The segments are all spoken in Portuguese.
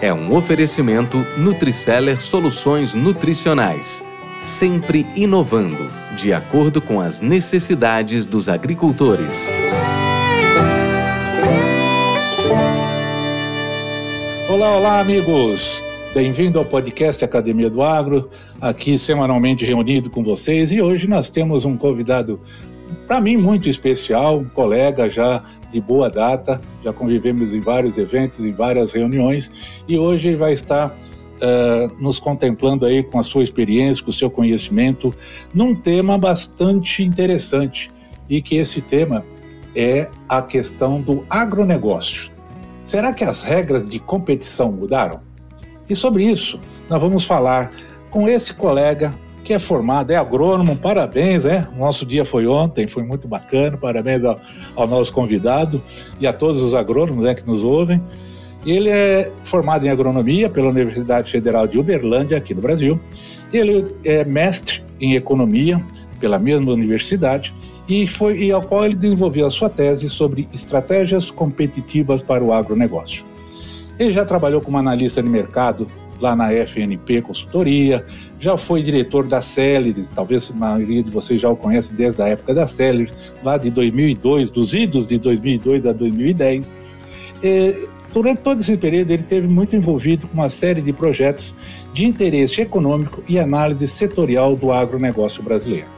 é um oferecimento Nutriceller Soluções Nutricionais, sempre inovando, de acordo com as necessidades dos agricultores. Olá, olá, amigos! Bem-vindo ao podcast Academia do Agro, aqui semanalmente reunido com vocês e hoje nós temos um convidado, para mim, muito especial, um colega já de boa data, já convivemos em vários eventos, em várias reuniões, e hoje vai estar uh, nos contemplando aí com a sua experiência, com o seu conhecimento, num tema bastante interessante, e que esse tema é a questão do agronegócio. Será que as regras de competição mudaram? E sobre isso, nós vamos falar com esse colega que é formado, é agrônomo, parabéns, né? Nosso dia foi ontem, foi muito bacana, parabéns ao, ao nosso convidado e a todos os agrônomos né, que nos ouvem. Ele é formado em agronomia pela Universidade Federal de Uberlândia, aqui no Brasil. Ele é mestre em economia pela mesma universidade e foi e ao qual ele desenvolveu a sua tese sobre estratégias competitivas para o agronegócio. Ele já trabalhou como analista de mercado lá na FNP Consultoria, já foi diretor da Celeris, talvez a maioria de vocês já o conhece desde a época da Celeris, lá de 2002, dos idos de 2002 a 2010. E, durante todo esse período, ele teve muito envolvido com uma série de projetos de interesse econômico e análise setorial do agronegócio brasileiro.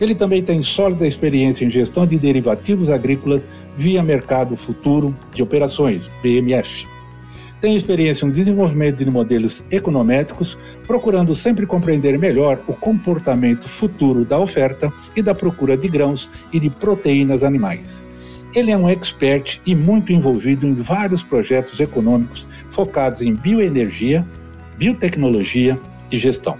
Ele também tem sólida experiência em gestão de derivativos agrícolas via mercado futuro de operações, BMF tem experiência no desenvolvimento de modelos econométricos, procurando sempre compreender melhor o comportamento futuro da oferta e da procura de grãos e de proteínas animais. Ele é um expert e muito envolvido em vários projetos econômicos focados em bioenergia, biotecnologia e gestão.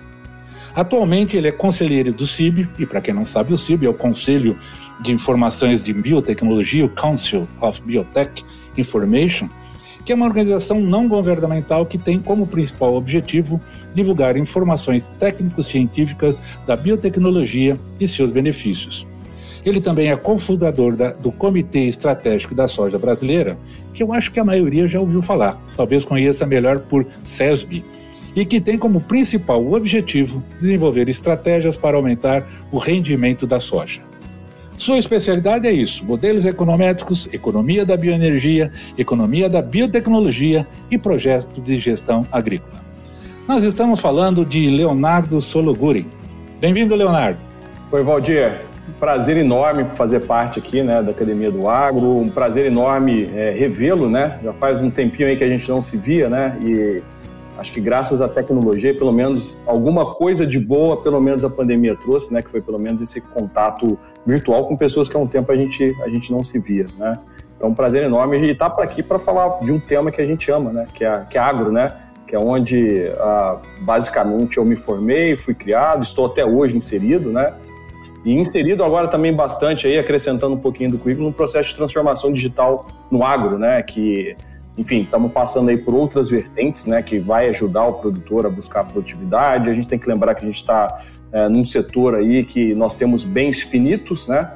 Atualmente ele é conselheiro do CIB, e para quem não sabe, o CIB é o Conselho de Informações de Biotecnologia, o Council of Biotech Information, que é uma organização não governamental que tem como principal objetivo divulgar informações técnico-científicas da biotecnologia e seus benefícios. Ele também é cofundador da, do Comitê Estratégico da Soja Brasileira, que eu acho que a maioria já ouviu falar, talvez conheça melhor por SESB, e que tem como principal objetivo desenvolver estratégias para aumentar o rendimento da soja. Sua especialidade é isso: modelos econométricos, economia da bioenergia, economia da biotecnologia e projetos de gestão agrícola. Nós estamos falando de Leonardo Sologuri. Bem-vindo, Leonardo. Oi, Valdir. Um prazer enorme fazer parte aqui né, da Academia do Agro, um prazer enorme é, revê-lo, né? Já faz um tempinho aí que a gente não se via, né? E Acho que graças à tecnologia, pelo menos alguma coisa de boa, pelo menos a pandemia trouxe, né? Que foi pelo menos esse contato virtual com pessoas que há um tempo a gente, a gente não se via, né? Então, um prazer enorme e estar tá aqui para falar de um tema que a gente ama, né? Que é, que é agro, né? Que é onde, ah, basicamente, eu me formei, fui criado, estou até hoje inserido, né? E inserido agora também bastante aí, acrescentando um pouquinho do currículo, no processo de transformação digital no agro, né? Que enfim, estamos passando aí por outras vertentes, né, que vai ajudar o produtor a buscar produtividade. A gente tem que lembrar que a gente está é, num setor aí que nós temos bens finitos, né,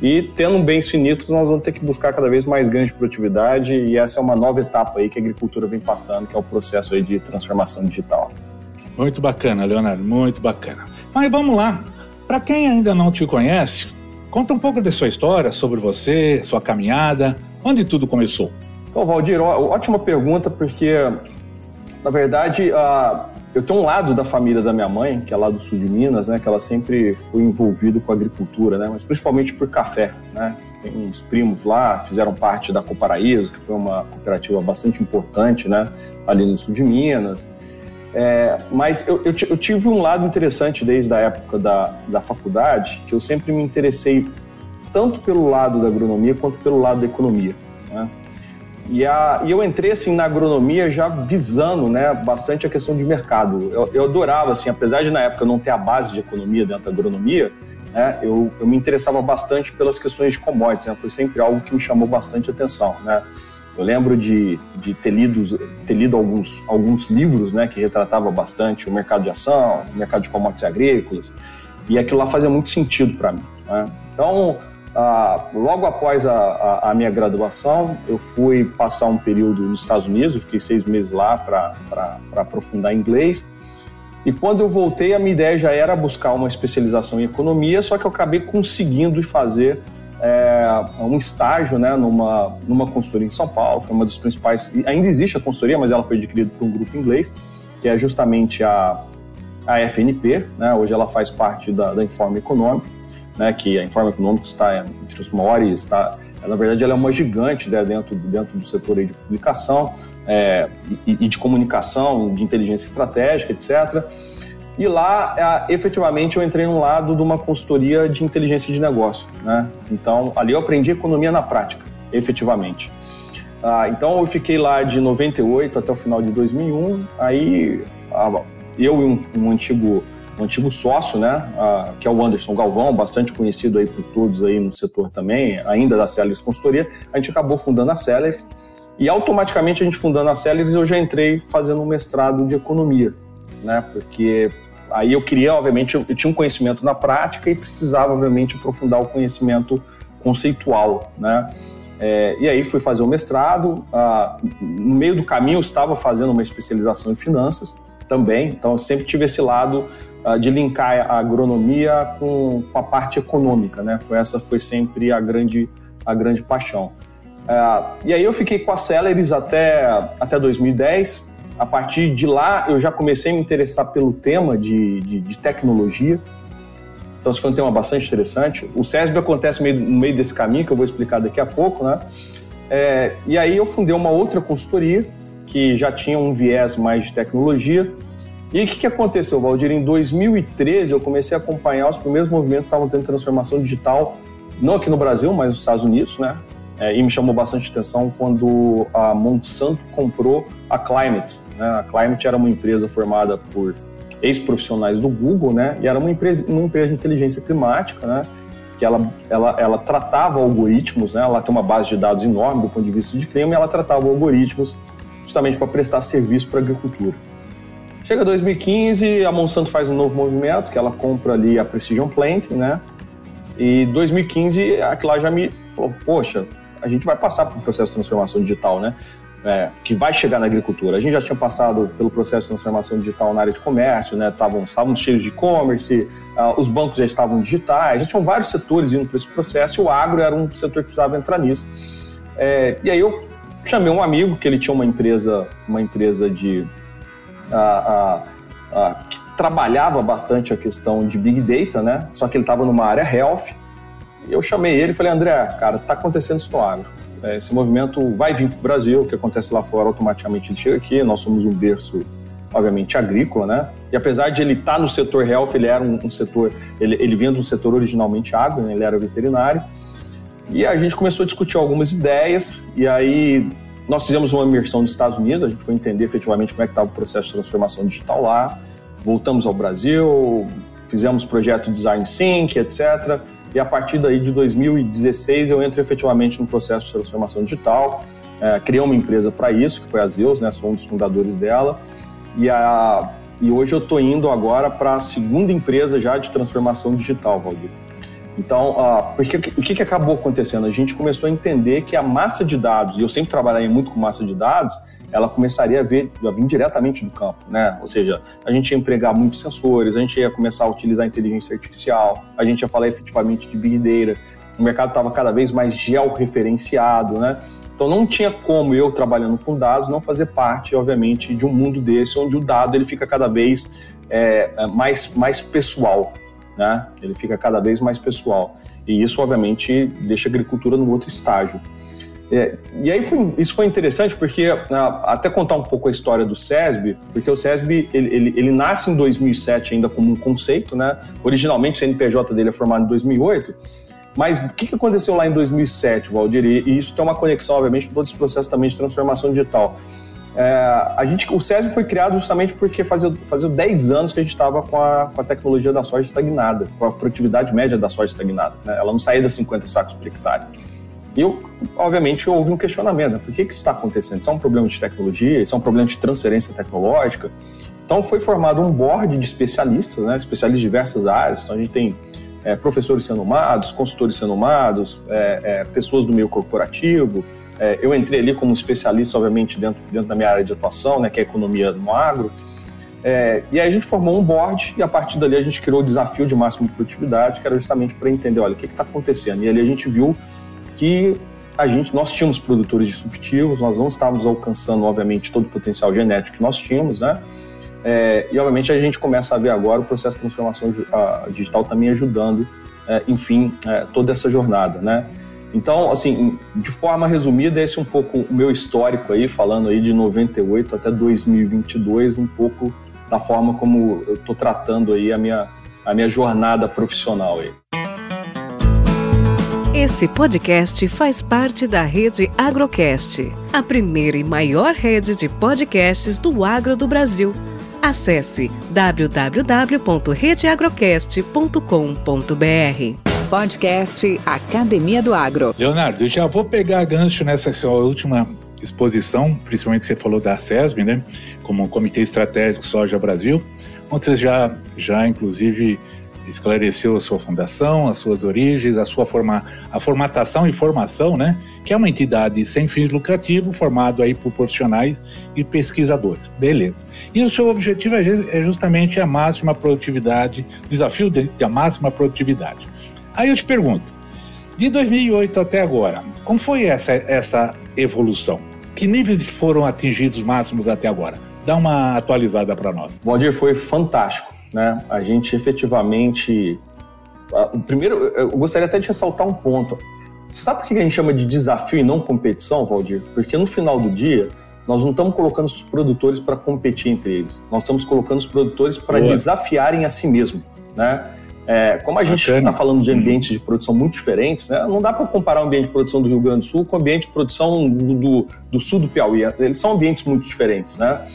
e tendo bens finitos, nós vamos ter que buscar cada vez mais ganhos de produtividade e essa é uma nova etapa aí que a agricultura vem passando, que é o processo aí de transformação digital. Muito bacana, Leonardo, muito bacana. Mas vamos lá. Para quem ainda não te conhece, conta um pouco da sua história, sobre você, sua caminhada, onde tudo começou. Então, Valdir, ótima pergunta, porque, na verdade, eu tenho um lado da família da minha mãe, que é lá do sul de Minas, né, que ela sempre foi envolvida com agricultura, né, mas principalmente por café. Né. Tem uns primos lá, fizeram parte da Coparaíso, que foi uma cooperativa bastante importante né, ali no sul de Minas. É, mas eu, eu, eu, tive um lado interessante desde a época da, da faculdade, que eu sempre me interessei tanto pelo lado da agronomia quanto pelo lado da economia. Né? E, a, e eu entrei assim na agronomia já visando né, bastante a questão de mercado. Eu, eu adorava, assim, apesar de na época não ter a base de economia dentro da agronomia, né, eu, eu me interessava bastante pelas questões de commodities. Né, foi sempre algo que me chamou bastante atenção. Né. Eu lembro de, de ter, lido, ter lido alguns, alguns livros né, que retratavam bastante o mercado de ação, o mercado de commodities agrícolas, e aquilo lá fazia muito sentido para mim. Né. Então, ah, logo após a, a, a, minha graduação, eu fui passar um período nos Estados Unidos, eu fiquei seis meses lá para aprofundar inglês. E quando eu voltei, a minha ideia já era buscar uma especialização em economia, só que eu acabei conseguindo fazer é, um estágio né, numa, numa consultoria em São Paulo, foi uma das principais. Ainda existe a consultoria, mas ela foi adquirida por um grupo inglês, que é justamente a, a FNP, né, hoje ela faz parte da, da Econômica né, que a Informa Econômica está entre os maiores, está, na verdade ela é uma gigante né, dentro, dentro do setor de publicação é, e, e, de comunicação, de inteligência estratégica, etc. E lá, é, efetivamente, eu entrei no lado de uma consultoria de inteligência de negócio. Né? Então, ali eu aprendi economia na prática, efetivamente. Ah, então, eu fiquei lá de 98 até o final de 2001. Aí, ah, eu e um, um antigo um antigo sócio, né, a, que é o Anderson Galvão, bastante conhecido aí por todos aí no setor também, ainda da Sellers Consultoria, a gente acabou fundando a Sellers e automaticamente a gente fundando a Sellers eu já entrei fazendo um mestrado de economia, né, porque aí eu queria, obviamente, eu, eu tinha um conhecimento na prática e precisava, obviamente, aprofundar o conhecimento conceitual, né, é, e aí fui fazer o mestrado, ah, no meio do caminho eu estava fazendo uma especialização em finanças também, então eu sempre tive esse lado uh, de linkar a agronomia com, com, a parte econômica, né? Foi essa foi sempre a grande a grande paixão. Uh, e aí eu fiquei com a Celeris até até 2010. A partir de lá eu já comecei a me interessar pelo tema de, de, de tecnologia. Então, isso foi um tema bastante interessante. O SESB acontece meio, no meio desse caminho, que eu vou explicar daqui a pouco, né? É, e aí eu fundei uma outra consultoria, que já tinha um viés mais de tecnologia, e o que, que, aconteceu, Valdir? Em 2013, eu comecei a acompanhar os primeiros movimentos que estavam tendo transformação digital, não aqui no Brasil, mas nos Estados Unidos, né? É, e me chamou bastante atenção quando a Monsanto comprou a Climate. Né? A Climate era uma empresa formada por ex-profissionais do Google, né? E era uma empresa, uma empresa de inteligência climática, né? Que ela, ela, ela tratava algoritmos, né? Ela tem uma base de dados enorme do ponto de vista de clima e ela tratava algoritmos justamente para prestar serviço para a agricultura. Chega 2015, a Monsanto faz um novo movimento, que ela compra ali a Precision Plant, né? E 2015, aquilo lá já me falou, poxa, a gente vai passar por um processo de transformação digital, né? É, que vai chegar na agricultura. A gente já tinha passado pelo processo de transformação digital na área de comércio, né? Estávamos cheios de e-commerce, uh, os bancos já estavam digitais, já tinham vários setores indo para esse processo e o agro era um setor que precisava entrar nisso. É, e aí eu chamei um amigo que ele tinha uma empresa, uma empresa de a, a, a, que trabalhava bastante a questão de Big Data, né? Só que ele estava numa área health. E eu chamei ele e falei, André, cara, está acontecendo isso no agro. É, esse movimento vai vir para o Brasil, o que acontece lá fora automaticamente chega aqui. Nós somos um berço, obviamente, agrícola, né? E apesar de ele estar tá no setor health, ele era um, um setor, ele, ele vinha de um setor originalmente agro, né? ele era veterinário. E a gente começou a discutir algumas ideias, e aí nós fizemos uma imersão nos Estados Unidos, a gente foi entender efetivamente como é que estava o processo de transformação digital lá. Voltamos ao Brasil, fizemos projeto Design Sync, etc. E a partir daí de 2016 eu entro efetivamente no processo de transformação digital. É, criei uma empresa para isso, que foi a Zeus, né? Sou um dos fundadores dela. E, a, e hoje eu estou indo agora para a segunda empresa já de transformação digital, Valdir. Então, porque, o que, que acabou acontecendo? A gente começou a entender que a massa de dados, e eu sempre trabalhei muito com massa de dados, ela começaria a, a vir diretamente do campo, né? Ou seja, a gente ia empregar muitos sensores, a gente ia começar a utilizar inteligência artificial, a gente ia falar efetivamente de big data, o mercado estava cada vez mais georreferenciado, né? Então não tinha como eu trabalhando com dados não fazer parte, obviamente, de um mundo desse onde o dado ele fica cada vez é mais, mais pessoal, né? Ele fica cada vez mais pessoal. E isso, obviamente, deixa a agricultura num outro estágio. É, e aí foi, isso foi interessante porque, ah, até contar um pouco a história do SESB, porque o SESB ele, ele, ele, nasce em 2007 ainda como um conceito, né? Originalmente o CNPJ dele é formado em 2008, Mas o que aconteceu lá em 2007, Valdir? E isso tem uma conexão, obviamente, com todo esse processo também de transformação digital. É, a gente, o SESB foi criado justamente porque fazia, fazia 10 anos que a gente estava com a, com a tecnologia da soja estagnada, com a produtividade média da soja estagnada. Né? Ela não saía das 50 sacos por hectare. E, eu, obviamente, houve um questionamento. Né? Por que, que isso está acontecendo? Isso é um problema de tecnologia? Isso é um problema de transferência tecnológica? Então, foi formado um board de especialistas, né? especialistas de diversas áreas. Então, a gente tem é, professores sendo consultores sendo nomados, é, é, pessoas do meio corporativo, é, eu entrei ali como especialista, obviamente, dentro, dentro da minha área de atuação, né, que é a economia no agro. É, e aí a gente formou um board e a partir dali a gente criou o desafio de máxima produtividade, que era justamente para entender, olha, o que está acontecendo. E ali a gente viu que a gente, nós tínhamos produtores disruptivos, nós não estávamos alcançando, obviamente, todo o potencial genético que nós tínhamos, né? É, e, obviamente, a gente começa a ver agora o processo de transformação digital também ajudando, é, enfim, é, toda essa jornada, né? Então, assim, de forma resumida, esse é um pouco o meu histórico aí, falando aí de 98 até 2022, um pouco da forma como eu estou tratando aí a minha, a minha jornada profissional aí. Esse podcast faz parte da rede Agrocast, a primeira e maior rede de podcasts do agro do Brasil. Acesse www.redeagrocast.com.br. Podcast Academia do Agro. Leonardo, eu já vou pegar gancho nessa sua última exposição, principalmente você falou da CESB, né, como Comitê Estratégico Soja Brasil, onde você já, já inclusive esclareceu a sua fundação, as suas origens, a sua forma, a formatação e formação, né, que é uma entidade sem fins lucrativos, formado aí por profissionais e pesquisadores. Beleza. E o seu objetivo é, é justamente a máxima produtividade, desafio de, de a máxima produtividade. Aí eu te pergunto, de 2008 até agora, como foi essa, essa evolução? Que níveis foram atingidos máximos até agora? Dá uma atualizada para nós. Bom dia, foi fantástico. Né? A gente efetivamente. O primeiro, eu gostaria até de ressaltar um ponto. Você sabe por que a gente chama de desafio e não competição, Valdir? Porque no final do dia, nós não estamos colocando os produtores para competir entre eles. Nós estamos colocando os produtores para desafiarem a si mesmo. Né? É, como a gente está falando de ambientes de produção muito diferentes, né, não dá para comparar o ambiente de produção do Rio Grande do Sul com o ambiente de produção do, do, do sul do Piauí. Eles são ambientes muito diferentes, né?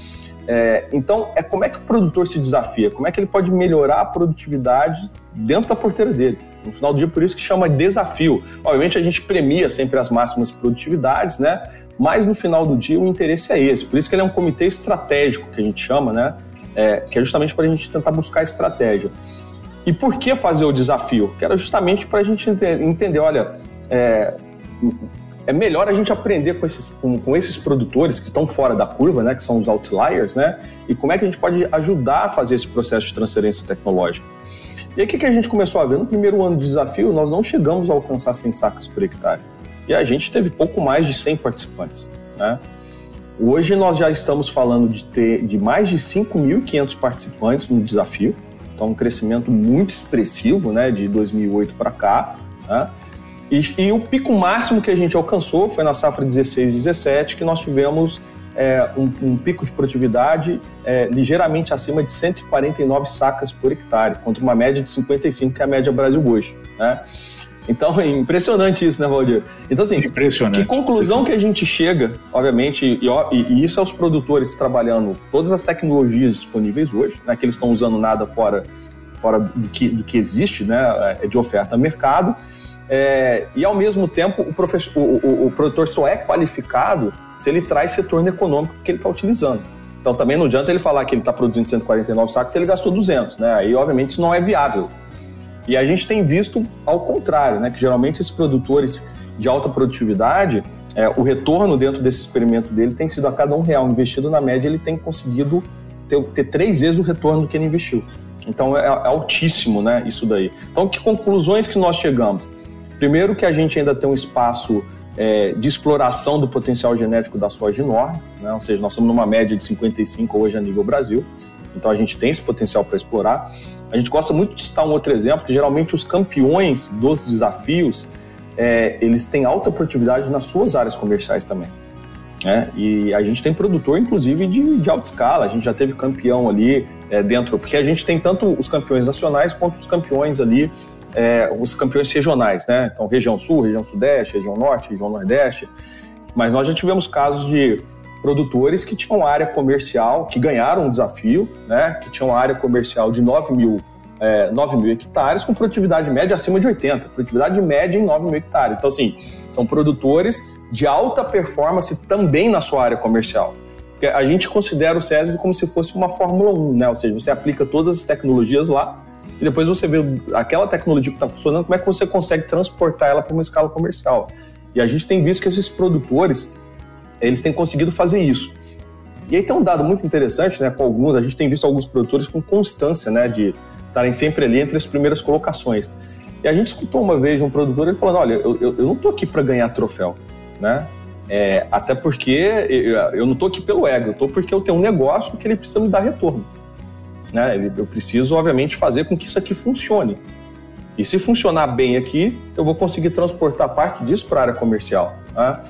É, então, é como é que o produtor se desafia? Como é que ele pode melhorar a produtividade dentro da porteira dele? No final do dia, por isso que chama desafio. Obviamente, a gente premia sempre as máximas produtividades, né? Mas no final do dia, o interesse é esse. Por isso que ele é um comitê estratégico, que a gente chama, né? É, que é justamente para a gente tentar buscar estratégia. E por que fazer o desafio? Que era justamente para a gente entender, olha, é, é, melhor a gente aprender com esses, com, com esses produtores que estão fora da curva, né, que são os outliers, né, e como é que a gente pode ajudar a fazer esse processo de transferência tecnológica. E aí o que, que a gente começou a ver? No primeiro ano do desafio, nós não chegamos a alcançar 100 sacas por hectare. E a gente teve pouco mais de 100 participantes. Né? Hoje nós já estamos falando de ter de mais de 5.500 participantes no desafio, então, um crescimento muito expressivo, né, de 2008 para cá. Né? E, e, o pico máximo que a gente alcançou foi na safra 16-17, que nós tivemos é, um, um, pico de produtividade é, ligeiramente acima de 149 sacas por hectare, contra uma média de 55, que é a média Brasil hoje. Né? Então, é impressionante isso, né, Valdir? Então, assim, impressionante. que conclusão que a gente chega, obviamente, e, e, isso é os produtores trabalhando todas as tecnologias disponíveis hoje, né, que eles estão usando nada fora, fora do, que, do que existe né, é, de oferta no mercado, é, e ao mesmo tempo o, o, o, o, produtor só é qualificado se ele traz retorno econômico que ele está utilizando. Então também não adianta ele falar que ele está produzindo 149 sacos se ele gastou 200, né? Aí obviamente isso não é viável. E a gente tem visto ao contrário, né, que geralmente esses produtores de alta produtividade, é, o retorno dentro desse experimento dele tem sido a cada um real investido, na média, ele tem conseguido ter, ter três vezes o retorno do que ele investiu. Então é, é, altíssimo né, isso daí. Então, que conclusões que nós chegamos? Primeiro que a gente ainda tem um espaço é, de exploração do potencial genético da soja enorme, né? ou seja, nós estamos numa média de 55 hoje a nível Brasil, então a gente tem esse potencial para explorar. A gente gosta muito de citar um outro exemplo, que geralmente os campeões dos desafios, é, eles têm alta produtividade nas suas áreas comerciais também. Né? E a gente tem produtor, inclusive, de, de alta escala. A gente já teve campeão ali é, dentro, porque a gente tem tanto os campeões nacionais quanto os campeões ali é, os campeões regionais, né? Então, região sul, região sudeste, região norte, região nordeste. Mas nós já tivemos casos de produtores que tinham área comercial, que ganharam um desafio, né? Que tinham área comercial de 9 mil, é, 9 mil hectares com produtividade média acima de 80, produtividade média em 9 mil hectares. Então, assim, são produtores de alta performance também na sua área comercial. A gente considera o SESB como se fosse uma Fórmula 1, né? Ou seja, você aplica todas as tecnologias lá e depois você vê aquela tecnologia que está funcionando, como é que você consegue transportar ela para uma escala comercial. E a gente tem visto que esses produtores, eles têm conseguido fazer isso. E aí tem um dado muito interessante, né, com alguns, a gente tem visto alguns produtores com constância, né, de estarem sempre ali entre as primeiras colocações. E a gente escutou uma vez um produtor, ele falando, olha, eu, eu, eu não estou aqui para ganhar troféu, né, é, até porque eu, eu não estou aqui pelo ego, eu estou porque eu tenho um negócio que ele precisa me dar retorno. Né? Eu preciso, obviamente, fazer com que isso aqui funcione. E se funcionar bem aqui, eu vou conseguir transportar parte disso para a área comercial. Tá?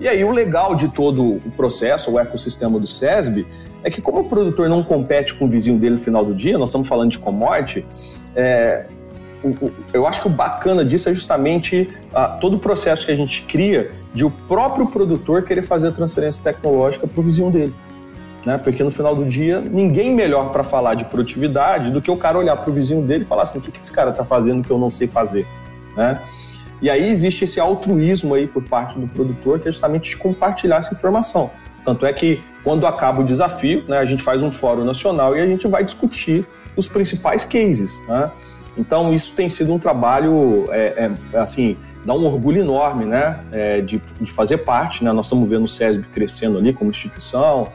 E aí o legal de todo o processo, o ecossistema do SESB, é que como o produtor não compete com o vizinho dele no final do dia, nós estamos falando de commodity, é, o, o, eu acho que o bacana disso é justamente ah, todo o processo que a gente cria de o próprio produtor querer fazer a transferência tecnológica para o vizinho dele né? Porque no final do dia, ninguém melhor para falar de produtividade do que o cara olhar para o vizinho dele e falar assim: o que, que esse cara está fazendo que eu não sei fazer, né? E aí existe esse altruísmo aí por parte do produtor, que é justamente de compartilhar essa informação. Tanto é que quando acaba o desafio, né, a gente faz um fórum nacional e a gente vai discutir os principais cases, né? Então isso tem sido um trabalho, é, é, assim, dá um orgulho enorme, né, é, de, de, fazer parte, né? Nós estamos vendo o SESB crescendo ali como instituição,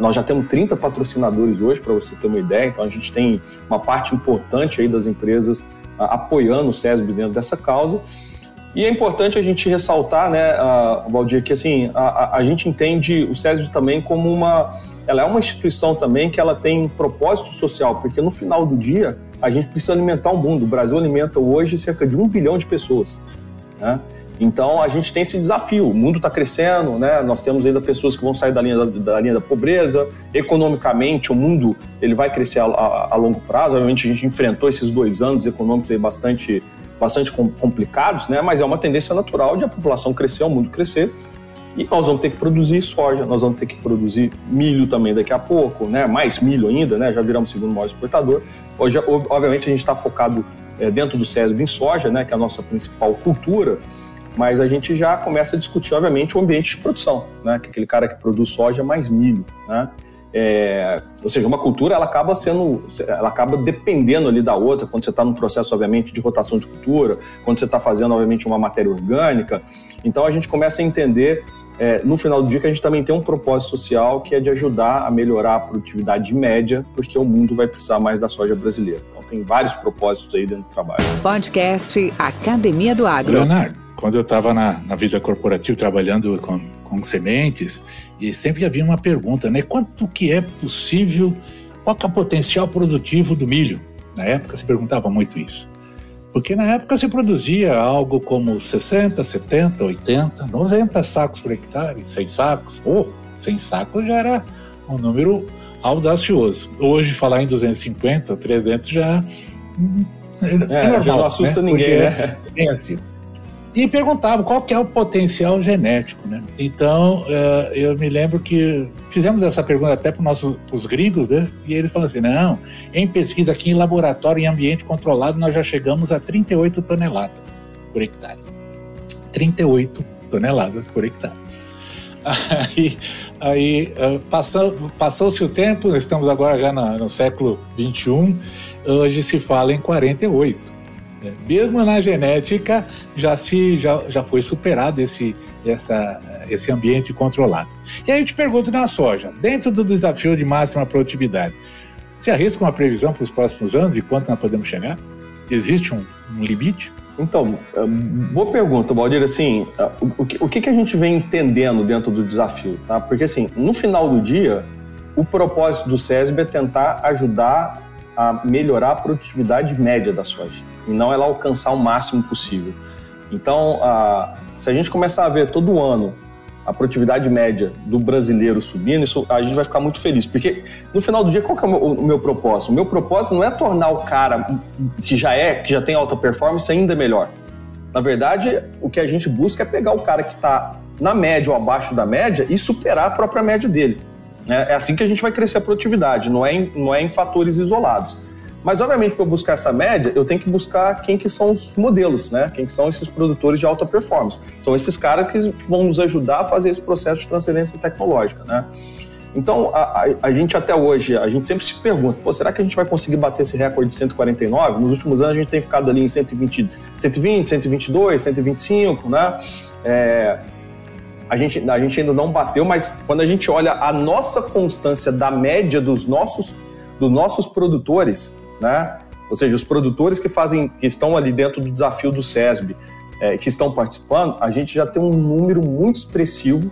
nós já temos 30 patrocinadores hoje, para você ter uma ideia, então a gente tem uma parte importante aí das empresas apoiando o SESB dentro dessa causa. E é importante a gente ressaltar, né, Valdir, que assim, a, a, gente entende o SESB também como uma. Ela é uma instituição também que ela tem um propósito social, porque no final do dia a gente precisa alimentar o mundo. O Brasil alimenta hoje cerca de um bilhão de pessoas. Né? Então a gente tem esse desafio. O mundo está crescendo, né? Nós temos ainda pessoas que vão sair da linha da, da, linha da pobreza. Economicamente, o mundo ele vai crescer a, a, a, longo prazo. Obviamente a gente enfrentou esses dois anos econômicos aí bastante, bastante complicados, né? Mas é uma tendência natural de a população crescer, o mundo crescer. E nós vamos ter que produzir soja, nós vamos ter que produzir milho também daqui a pouco, né? Mais milho ainda, né? Já viramos o segundo maior exportador. Hoje, obviamente, a gente está focado é, dentro do SESB em soja, né? Que é a nossa principal cultura mas a gente já começa a discutir, obviamente, o ambiente de produção, né? Que é aquele cara que produz soja mais milho, né? É, ou seja, uma cultura ela acaba sendo, ela acaba dependendo ali da outra quando você está no processo, obviamente, de rotação de cultura, quando você está fazendo, obviamente, uma matéria orgânica. Então a gente começa a entender é, no final do dia que a gente também tem um propósito social que é de ajudar a melhorar a produtividade média, porque o mundo vai precisar mais da soja brasileira. Então tem vários propósitos aí dentro do trabalho. Podcast Academia do Agro. Leonardo quando eu estava na, na, vida corporativa trabalhando com, com sementes, e sempre havia uma pergunta, né? Quanto que é possível, qual é o potencial produtivo do milho? Na época se perguntava muito isso. Porque na época se produzia algo como 60, 70, 80, 90 sacos por hectare, 100 sacos, ou oh, 100 sacos já era um número audacioso. Hoje falar em 250, 300 já é, é normal, já não assusta né? ninguém, Porque né? É bem assim e perguntavam qual que é o potencial genético, né? Então, uh, eu me lembro que fizemos essa pergunta até para os gringos, né? E eles falaram assim, não, em pesquisa aqui em laboratório, em ambiente controlado, nós já chegamos a 38 toneladas por hectare. 38 toneladas por hectare. Aí, aí uh, passou, passou-se o tempo, estamos agora já no século 21, hoje se fala em 48. Né? Mesmo na genética já se já, já foi superado esse, essa, esse ambiente controlado. E aí eu te pergunto na soja, dentro do desafio de máxima produtividade, você arrisca uma previsão para os próximos anos de quanto nós podemos chegar? Existe um, um limite? Então, é, boa pergunta, Baldir. Assim, é, o que, o que a gente vem entendendo dentro do desafio? Tá? Porque, assim, no final do dia, o propósito do SESB é tentar ajudar a melhorar a produtividade média da soja e não ela alcançar o máximo possível. Então, a, se a gente começar a ver todo ano a produtividade média do brasileiro subindo, isso a gente vai ficar muito feliz. Porque no final do dia, qual é o meu, o meu propósito? O meu propósito não é tornar o cara que já é, que já tem alta performance ainda melhor. Na verdade, o que a gente busca é pegar o cara que está na média ou abaixo da média e superar a própria média dele. É assim que a gente vai crescer a produtividade, não é em, não é em fatores isolados. Mas, obviamente, para eu buscar essa média, eu tenho que buscar quem que são os modelos, né? Quem que são esses produtores de alta performance. São esses caras que vão nos ajudar a fazer esse processo de transferência tecnológica, né? Então, a, a, a, gente até hoje, a gente sempre se pergunta, será que a gente vai conseguir bater esse recorde de 149? Nos últimos anos a gente tem ficado ali em 120, 120 122, 125, né? É, a, gente, a gente ainda não bateu, mas quando a gente olha a nossa constância da média dos nossos, dos nossos produtores, né? Ou seja, os produtores que fazem, que estão ali dentro do desafio do SESB, é, que estão participando, a gente já tem um número muito expressivo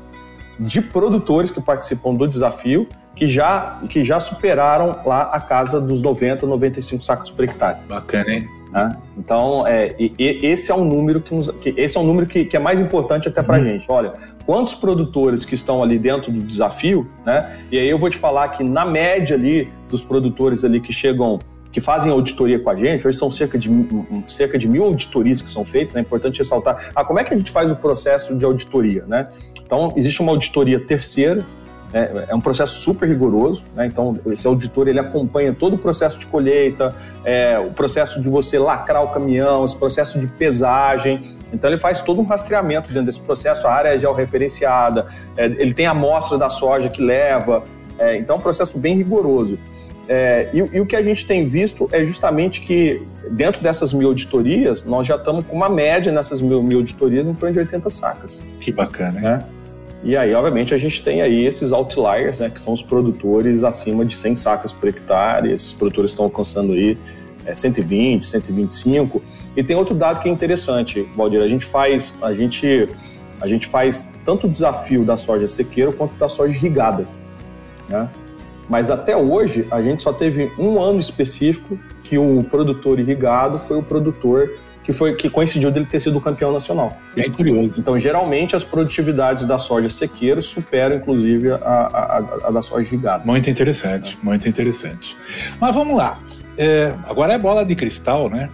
de produtores que participam do desafio que já, que já superaram lá a casa dos 90, 95 sacos por hectare. Bacana, hein? Né? Então, é, e, e esse é um número que, nos, que esse é um número que, que é mais importante até para a uhum. gente. Olha, quantos produtores que estão ali dentro do desafio, né? E aí eu vou te falar que na média ali dos produtores ali que chegam que fazem auditoria com a gente, hoje são cerca de, cerca de mil auditorias que são feitas, é importante ressaltar. Ah, como é que a gente faz o processo de auditoria, né? Então, existe uma auditoria terceira, é, é um processo super rigoroso, né? então esse auditor ele acompanha todo o processo de colheita, é, o processo de você lacrar o caminhão, esse processo de pesagem, então ele faz todo um rastreamento dentro desse processo, a área é georreferenciada, é, ele tem a amostra da soja que leva, é, então é um processo bem rigoroso. É, e, e, o que a gente tem visto é justamente que, dentro dessas mil auditorias, nós já estamos com uma média nessas mil, mil auditorias em torno de 80 sacas. Que bacana, né? E aí, obviamente, a gente tem aí esses outliers, né, que são os produtores acima de 100 sacas por hectare. Esses produtores estão alcançando aí é, 120, 125. E tem outro dado que é interessante, Valdir. A gente faz, a gente, a gente faz tanto o desafio da soja sequeira quanto da soja irrigada, né? Mas até hoje, a gente só teve um ano específico que o produtor irrigado foi o produtor que foi que coincidiu dele ter sido campeão nacional. Bem curioso. Então, geralmente, as produtividades da soja sequeira superam, inclusive, a, a, a da soja irrigada. Muito interessante, é. muito interessante. Mas vamos lá. É, agora é bola de cristal, né?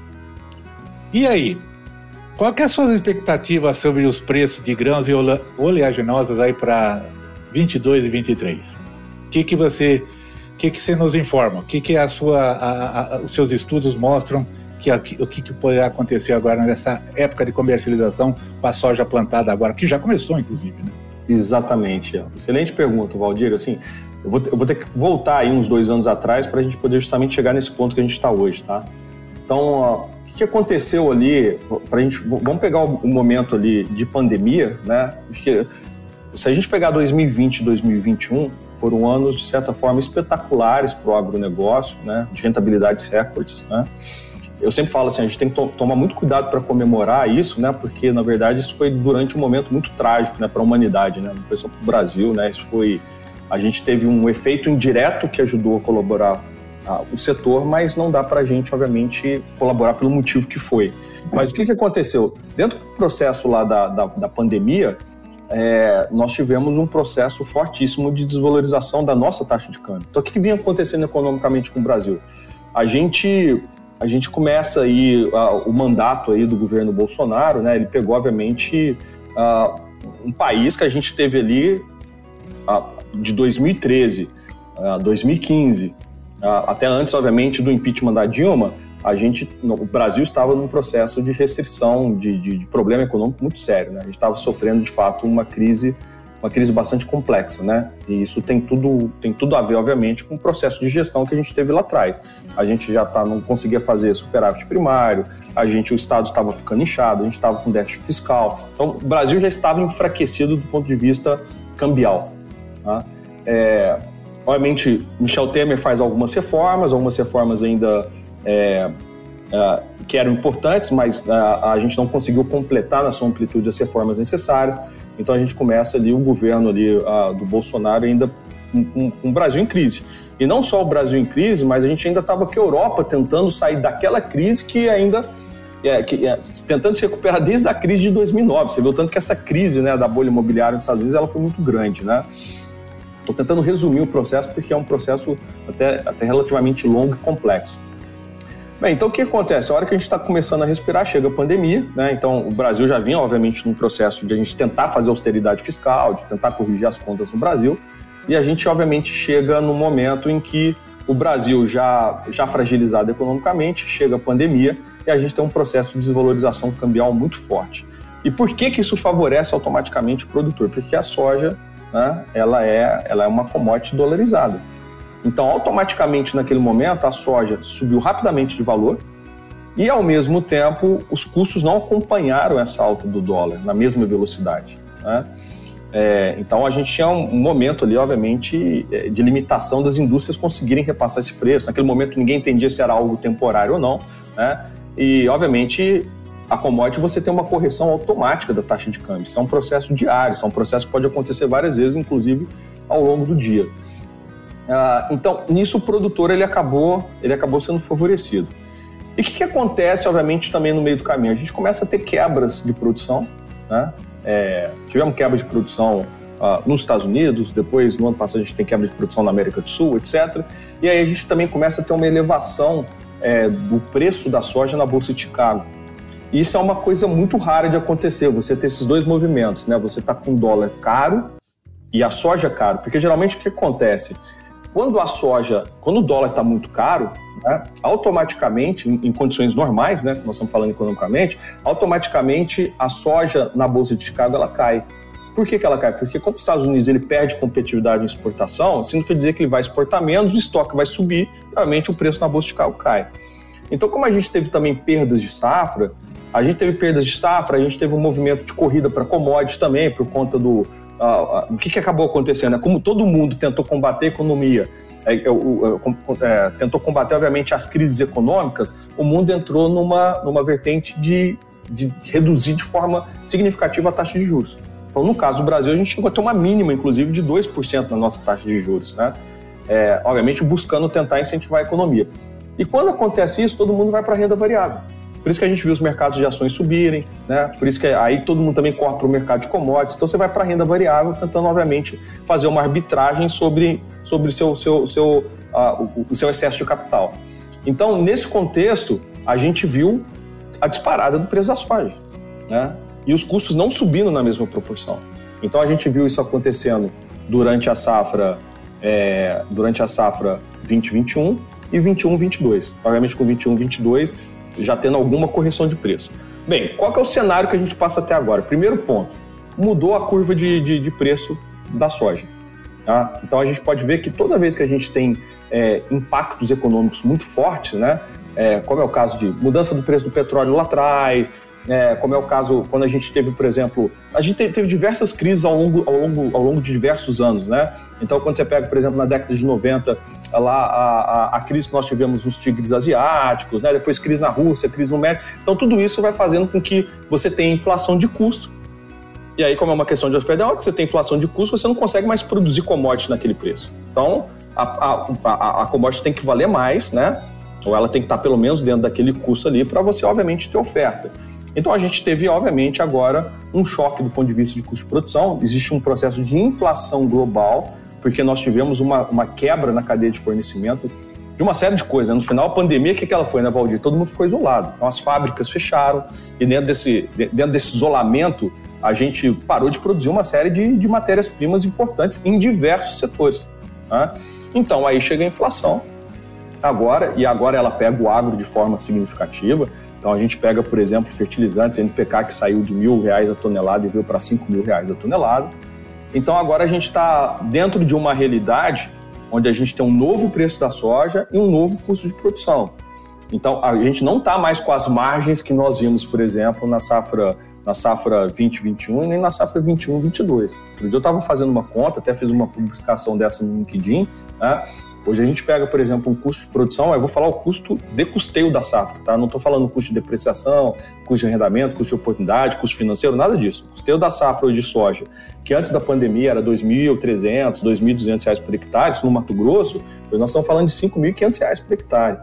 E aí? Qual que é as suas expectativas sobre os preços de grãos e oleaginosas aí para 22 e 23? Que que você, que que você nos informa? O que que a sua, a, a, os seus estudos mostram que, o que, que poderá acontecer agora nessa época de comercialização com a soja plantada agora, que já começou, inclusive, né? Exatamente. Excelente pergunta, Valdir. Assim, eu vou, eu vou ter que voltar aí uns dois anos atrás para a gente poder justamente chegar nesse ponto que a gente está hoje, tá? Então, o que aconteceu ali? Para a gente, vamos pegar o, o, momento ali de pandemia, né? Porque se a gente pegar 2020 e 2021, foram anos de certa forma espetaculares para o agronegócio, né? De rentabilidades recordes, né? eu sempre falo assim, a gente tem que to tomar muito cuidado para comemorar isso, né? Porque na verdade isso foi durante um momento muito trágico, né, para a humanidade, né? Não foi só para o Brasil, né? Isso foi a gente teve um efeito indireto que ajudou a colaborar o setor, mas não dá para a gente, obviamente, colaborar pelo motivo que foi. Mas o que, que aconteceu? Dentro do processo lá da, da, da pandemia, é, nós tivemos um processo fortíssimo de desvalorização da nossa taxa de câmbio. Então, o que, que vinha acontecendo economicamente com o Brasil? A gente a gente começa aí uh, o mandato aí do governo Bolsonaro, né? Ele pegou, obviamente, uh, um país que a gente teve ali uh, de 2013 a 2015, até antes, obviamente, do impeachment da Dilma, a gente, o Brasil estava num processo de restrição, de, de, de problema econômico muito sério, né? A gente estava sofrendo, de fato, uma crise uma crise bastante complexa, né? E isso tem tudo, tem tudo a ver, obviamente, com o processo de gestão que a gente teve lá atrás. A gente já tá, não conseguia fazer superávit primário, a gente, o Estado estava ficando inchado, a gente estava com déficit fiscal. Então, o Brasil já estava enfraquecido do ponto de vista cambial. Tá? É, obviamente, Michel Temer faz algumas reformas, algumas reformas ainda é, é, que eram importantes, mas a, é, a, gente não conseguiu completar na sua amplitude as reformas necessárias. Então a gente começa ali o governo ali a, do Bolsonaro ainda com, o Brasil em crise. E não só o Brasil em crise, mas a gente ainda estava com a Europa tentando sair daquela crise que ainda é, que, é, tentando se recuperar desde a crise de 2009. Você viu tanto que essa crise né, da bolha imobiliária nos Estados Unidos ela foi muito grande, né? Estou tentando resumir o processo porque é um processo até, até relativamente longo e complexo. Bem, então o que acontece? A hora que a gente está começando a respirar, chega a pandemia, né? Então o Brasil já vinha, obviamente, num processo de a gente tentar fazer austeridade fiscal, de tentar corrigir as contas no Brasil, e a gente, obviamente, chega no momento em que o Brasil já, já fragilizado economicamente, chega a pandemia e a gente tem um processo de desvalorização cambial muito forte. E por que, que isso favorece automaticamente o produtor? Porque a soja né, ela, é, ela é uma commodity dolarizada. Então, automaticamente, naquele momento, a soja subiu rapidamente de valor e, ao mesmo tempo, os custos não acompanharam essa alta do dólar na mesma velocidade. Né? É, então, a gente tinha um momento ali, obviamente, é, de limitação das indústrias conseguirem repassar esse preço. Naquele momento, ninguém entendia se era algo temporário ou não. Né? E, obviamente, a commodity você tem uma correção automática da taxa de câmbio. Isso é um processo diário, isso é um processo que pode acontecer várias vezes, inclusive ao longo do dia. Ah, então, nisso o produtor ele acabou, ele acabou sendo favorecido. E o que, que, acontece, obviamente, também no meio do caminho? A gente começa a ter quebras de produção. Né? É, tivemos quebra de produção uh, nos Estados Unidos, depois, no ano passado, a gente tem quebra de produção na América do Sul, etc. E aí a gente também começa a ter uma elevação é, do preço da soja na Bolsa de Chicago. Isso é uma coisa muito rara de acontecer, você ter esses dois movimentos, né? Você está com dólar caro e a soja caro, porque geralmente o que acontece? Quando a soja, quando o dólar está muito caro, né, automaticamente, em, em, condições normais, né, nós estamos falando economicamente, automaticamente a soja na bolsa de Chicago ela cai. Por que, que ela cai? Porque como os Estados Unidos ele perde competitividade em exportação, significa dizer que ele vai exportar menos, o estoque vai subir, realmente o preço na bolsa de Chicago cai. Então, como a gente teve também perdas de safra, a gente teve perdas de safra, a gente teve um movimento de corrida para commodities também, por conta do. O que, que acabou acontecendo? É como todo mundo tentou combater a economia, é, é, é, tentou combater, obviamente, as crises econômicas, o mundo entrou numa, numa vertente de, de reduzir de forma significativa a taxa de juros. Então, no caso do Brasil, a gente chegou a ter uma mínima, inclusive, de 2% na nossa taxa de juros, né? É, obviamente, buscando tentar incentivar a economia. E quando acontece isso, todo mundo vai para a renda variável. Por isso que a gente viu os mercados de ações subirem, né? Por isso que aí todo mundo também corre para o mercado de commodities. Então você vai para a renda variável, tentando, obviamente, fazer uma arbitragem sobre, sobre o, seu, seu, seu, uh, o, seu excesso de capital. Então, nesse contexto, a gente viu a disparada do preço da soja, né? E os custos não subindo na mesma proporção. Então a gente viu isso acontecendo durante a safra, é, durante a safra 2021 e 21-22. Obviamente com 21-22 já tendo alguma correção de preço. Bem, qual é o cenário que a gente passa até agora? Primeiro ponto, mudou a curva de, de, de preço da soja. Tá? Então a gente pode ver que toda vez que a gente tem é, impactos econômicos muito fortes, né, é, como é o caso de mudança do preço do petróleo lá atrás, é, como é o caso quando a gente teve, por exemplo, a gente teve, diversas crises ao longo, ao, longo, ao longo de diversos anos, né? Então, quando você pega, por exemplo, na década de 90, lá a, a, a crise que nós tivemos nos tigres asiáticos, né? depois crise na Rússia, crise no México, então tudo isso vai fazendo com que você tenha inflação de custo, e aí, como é uma questão de oferta, hora que você tem inflação de custo, você não consegue mais produzir commodity naquele preço. Então, a, a, a commodity tem que valer mais, né? Ou ela tem que estar pelo menos dentro daquele custo ali para você, obviamente, ter oferta. Então a gente teve, obviamente, agora um choque do ponto de vista de custo de produção. Existe um processo de inflação global, porque nós tivemos uma, uma quebra na cadeia de fornecimento de uma série de coisas. No final, a pandemia, o que, que ela foi, né, Valdir? Todo mundo ficou isolado. Então, as fábricas fecharam e dentro desse, dentro desse isolamento, a gente parou de produzir uma série de, de matérias-primas importantes em diversos setores. Né? Então, aí chega a inflação. Agora, e agora ela pega o agro de forma significativa. Então a gente pega, por exemplo, fertilizantes, NPK que saiu de mil reais a tonelada e veio para cinco mil reais a tonelada. Então agora a gente está dentro de uma realidade onde a gente tem um novo preço da soja e um novo custo de produção. Então a gente não está mais com as margens que nós vimos, por exemplo, na safra na safra 2021 e nem na safra 21-22. Outro dia eu estava fazendo uma conta, até fiz uma publicação dessa no LinkedIn, né? Hoje a gente pega, por exemplo, um custo de produção, eu vou falar o custo de custeio da safra, tá? Não estou falando custo de depreciação, custo de arrendamento, custo de oportunidade, custo financeiro, nada disso. O custeio da safra de soja, que antes da pandemia era R$ 2.300, R$ 2.200 por hectare, isso no Mato Grosso, nós estamos falando de R$ 5.500 por hectare,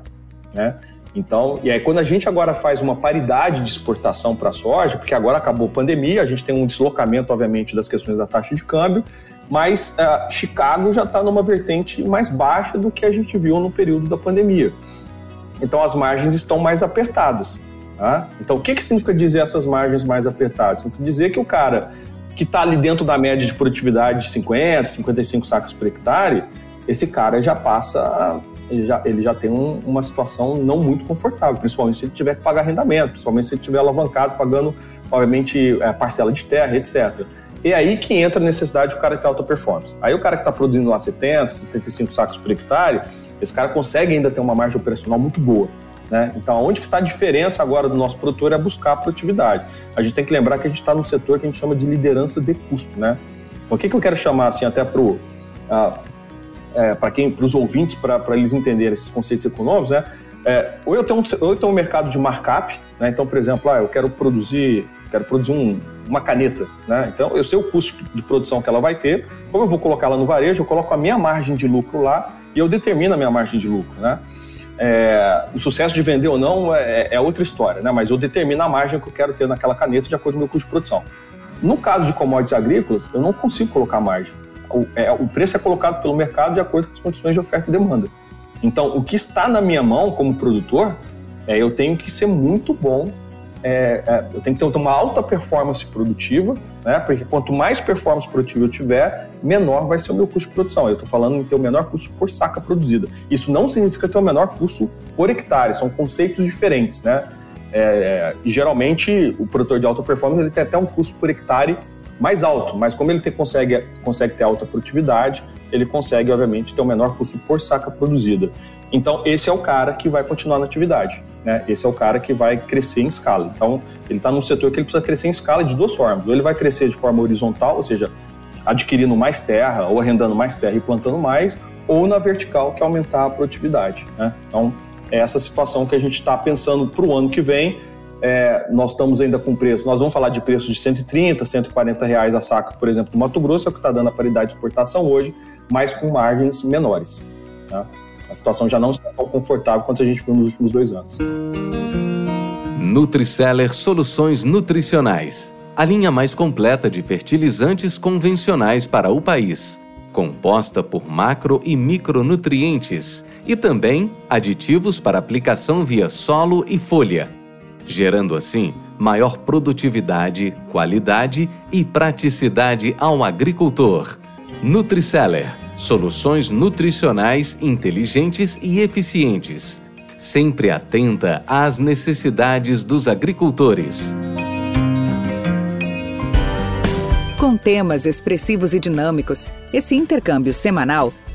né? Então, e aí quando a gente agora faz uma paridade de exportação para a soja, porque agora acabou a pandemia, a gente tem um deslocamento, obviamente, das questões da taxa de câmbio, mas uh, Chicago já está numa vertente mais baixa do que a gente viu no período da pandemia. Então as margens estão mais apertadas. Tá? Então o que, que significa dizer essas margens mais apertadas? Significa dizer que o cara que está ali dentro da média de produtividade de 50, 55 sacos por hectare, esse cara já passa, ele já, ele já tem um, uma situação não muito confortável, principalmente se ele tiver que pagar arrendamento, principalmente se ele tiver alavancado, pagando, obviamente, é, parcela de terra, etc. E aí que entra a necessidade do cara ter alta performance. Aí o cara que está produzindo lá 70, 75 sacos por hectare, esse cara consegue ainda ter uma margem operacional muito boa. Né? Então, onde que está a diferença agora do nosso produtor é buscar a produtividade. A gente tem que lembrar que a gente está no setor que a gente chama de liderança de custo. Né? Então, o que, que eu quero chamar assim, até para uh, é, quem, para os ouvintes, para eles entenderem esses conceitos econômicos, né? É, ou, eu tenho um, ou eu tenho um mercado de markup, né? então, por exemplo, ah, eu quero produzir, quero produzir um, uma caneta, né? então eu sei o custo de produção que ela vai ter, como eu vou colocar ela no varejo, eu coloco a minha margem de lucro lá e eu determino a minha margem de lucro. Né? É, o sucesso de vender ou não é, é, outra história, né? mas eu determino a margem que eu quero ter naquela caneta de acordo com o meu custo de produção. No caso de commodities agrícolas, eu não consigo colocar margem. O, é, o preço é colocado pelo mercado de acordo com as condições de oferta e demanda. Então, o que está na minha mão como produtor, é, eu tenho que ser muito bom, é, é, eu tenho que ter uma alta performance produtiva, né? porque quanto mais performance produtiva eu tiver, menor vai ser o meu custo de produção. Eu estou falando em ter o menor custo por saca produzida. Isso não significa ter o menor custo por hectare, são conceitos diferentes. Né? É, e geralmente o produtor de alta performance ele tem até um custo por hectare mais alto, mas como ele consegue, consegue ter alta produtividade, ele consegue, obviamente, ter o um menor custo por saca produzida. Então, esse é o cara que vai continuar na atividade, né? Esse é o cara que vai crescer em escala. Então, ele está num setor que ele precisa crescer em escala de duas formas. Ou ele vai crescer de forma horizontal, ou seja, adquirindo mais terra, ou arrendando mais terra e plantando mais, ou na vertical, que é aumentar a produtividade, né? Então, é essa situação que a gente está pensando para o ano que vem, é, nós estamos ainda com preço, nós vamos falar de preços de 130, 140 reais a saca, por exemplo, no Mato Grosso, é o que está dando a paridade de exportação hoje, mas com margens menores. Tá? A situação já não está tão confortável quanto a gente viu nos últimos dois anos. Nutriceller Soluções Nutricionais a linha mais completa de fertilizantes convencionais para o país, composta por macro e micronutrientes e também aditivos para aplicação via solo e folha gerando assim maior produtividade, qualidade e praticidade ao agricultor. Nutriceller soluções nutricionais inteligentes e eficientes, sempre atenta às necessidades dos agricultores. Com temas expressivos e dinâmicos, esse intercâmbio semanal